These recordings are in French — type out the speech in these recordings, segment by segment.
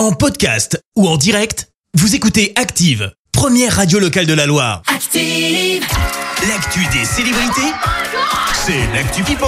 En podcast ou en direct, vous écoutez Active, première radio locale de la Loire. Active. L'actu des célébrités, c'est l'actu People.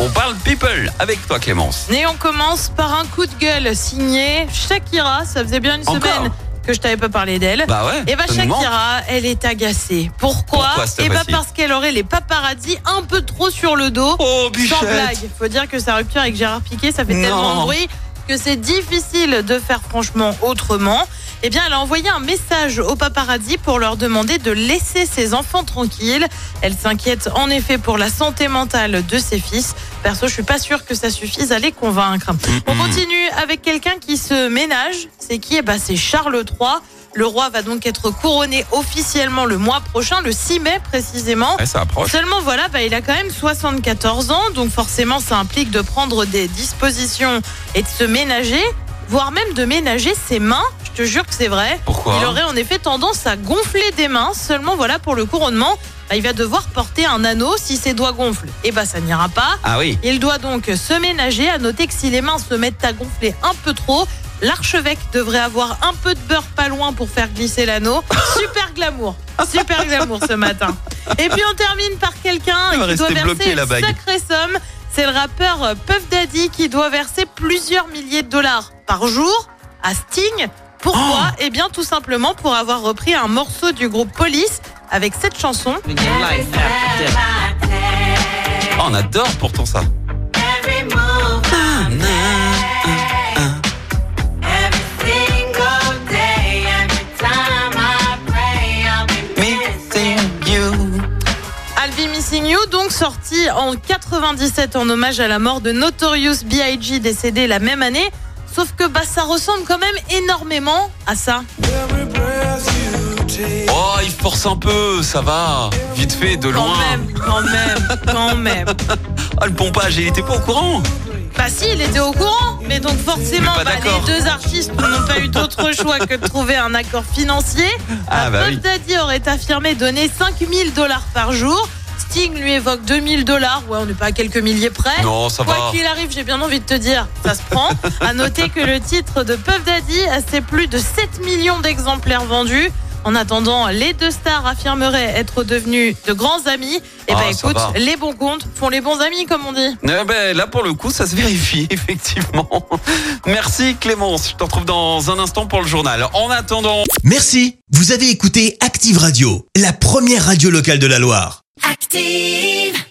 On parle people avec toi Clémence. Et on commence par un coup de gueule signé Shakira. Ça faisait bien une Encore semaine que je t'avais pas parlé d'elle. Bah ouais. Et bah manque. Shakira, elle est agacée. Pourquoi, Et bah fois-ci parce qu'elle aurait les paparazzis un peu trop sur le dos. Oh Sans bichette. blague. Faut dire que sa rupture avec Gérard Piquet, ça fait Non. tellement de bruit que c'est difficile de faire franchement autrement. Eh bien, elle a envoyé un message aux paparazzi pour leur demander de laisser ses enfants tranquilles. Elle s'inquiète en effet pour la santé mentale de ses fils. Perso, je suis pas sûre que ça suffise à les convaincre. On continue avec quelqu'un qui se ménage. C'est qui? Eh ben, c'est Charles III. Le roi va donc être couronné officiellement le mois prochain, le 6 mai précisément. Ouais, ça approche. Seulement voilà, bah, il a quand même 74 ans, donc forcément ça implique de prendre des dispositions et de se ménager, voire même de ménager ses mains. Je te jure que c'est vrai. Pourquoi Il aurait en effet tendance à gonfler des mains. Seulement voilà pour le couronnement, bah, il va devoir porter un anneau si ses doigts gonflent. Et bah ça n'ira pas. Ah oui. Il doit donc se ménager. À noter que si les mains se mettent à gonfler un peu trop, l'archevêque devrait avoir un peu de beurre pas loin pour faire glisser l'anneau. Super glamour. Super glamour ce matin. Et puis on termine par quelqu'un qui doit verser une sacrée somme. C'est le rappeur Puff Daddy qui doit verser plusieurs milliers de dollars par jour à Sting. Pourquoi Oh. Eh bien tout simplement pour avoir repris un morceau du groupe Police avec cette chanson. Oh, on adore pourtant ça. Donc sorti en 97 en hommage à la mort de Notorious B.I.G. décédé la même année. Sauf que bah, ça ressemble quand même énormément à ça. Oh, il force un peu, ça va. Vite fait, de Quand loin. même, quand même, quand même. Ah, le pompage, il était pas au courant. Bah si, il était au courant, mais donc forcément, bah, les deux artistes n'ont pas eu d'autre choix que de trouver un accord financier. Ah, bah Puff oui. Daddy aurait affirmé donner 5000 dollars par jour. Sting lui évoque 2000 dollars. Ouais, on n'est pas à quelques milliers près. Non, ça Quoi va. qu'il arrive, j'ai bien envie de te dire, ça se prend. À noter que le titre de Puff Daddy, c'est plus de 7 millions d'exemplaires vendus. En attendant, les deux stars affirmeraient être devenus de grands amis. Et Ah, ben ça écoute, va. les bons comptes font les bons amis, comme on dit. Eh ben, là, pour le coup, ça se vérifie, effectivement. Merci Clémence. Je te retrouve dans un instant pour le journal. En attendant. Merci, vous avez écouté Active Radio, la première radio locale de la Loire. Active.